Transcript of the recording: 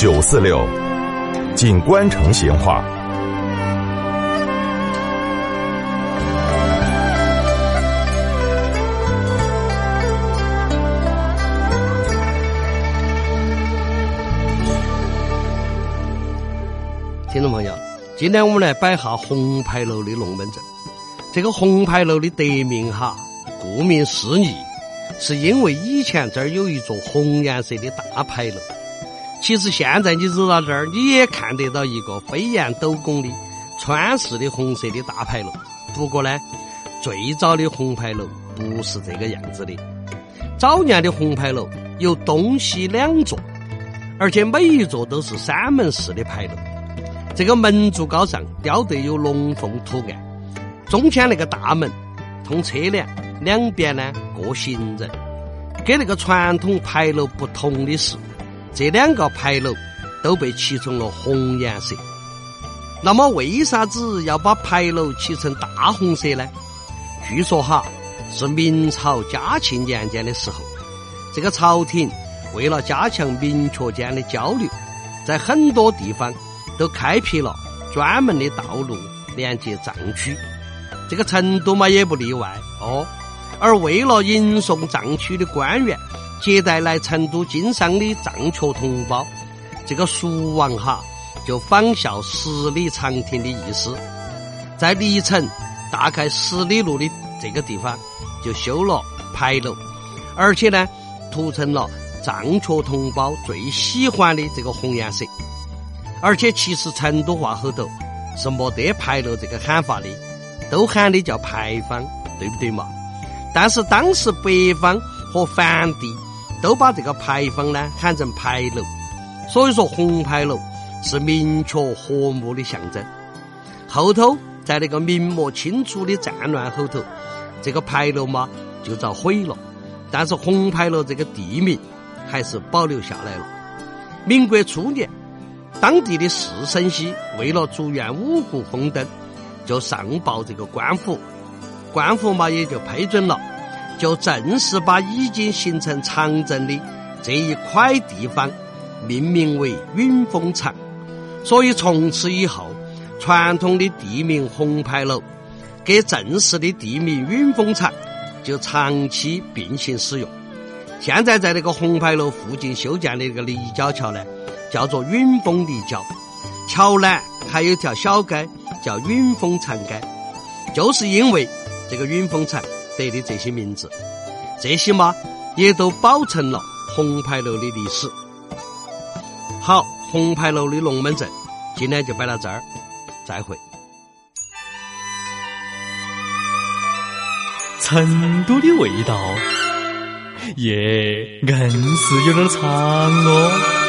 九四六，锦官城闲话。听众朋友，今天我们来摆下红牌楼的龙门阵。这个红牌楼的得名哈，顾名思义，是因为以前这儿有一座红颜色的大牌楼。其实现在你走到这儿，你也看得到一个飞檐斗拱的川式的红色的大牌楼。不过呢，最早的红牌楼不是这个样子的。早年的红牌楼有东西两座，而且每一座都是三门式的牌楼。这个门柱高上雕得有龙凤图案。中间那个大门通车辆，两边呢过行人。跟那个传统牌楼不同的是，这两个牌楼都被漆成了红颜色。那么为啥子要把牌楼漆成大红色呢？据说哈是明朝嘉庆年间的时候，这个朝廷为了加强民族间的交流，在很多地方都开辟了专门的道路连接藏区。这个成都嘛也不例外哦，而为了迎送藏区的官员，接待来成都经商的藏区同胞，这个蜀王哈就仿效十里长亭的意思，在历城大概十里路的这个地方就修了牌楼，而且呢涂成了藏区同胞最喜欢的这个红颜色，而且其实成都话后头是没得牌楼这个喊法的。都喊的叫牌坊，对不对嘛？但是当时北方和梵地都把这个牌坊呢喊成牌楼，所以说红牌楼是明确和睦的象征。后头在那个明末清初的战乱后头，这个牌楼嘛就遭毁了，但是红牌楼这个地名还是保留下来了。民国初年，当地的士绅西为了祝愿五谷丰登。就上报这个官府，官府嘛也就批准了，就正式把已经形成长镇的这一块地方命名为云峰场。所以从此以后，传统的地名红牌楼给正式的地名云峰场就长期并行使用。现在在那个红牌楼附近修建的那个立交桥呢，叫做云峰立交桥南还有条小街。叫云峰长街，就是因为这个云峰场得的这些名字，这些嘛也都保存了红牌楼的历史。好，红牌楼的龙门阵，今天就摆到这儿，再会。成都的味道，耶，硬是有点长哦。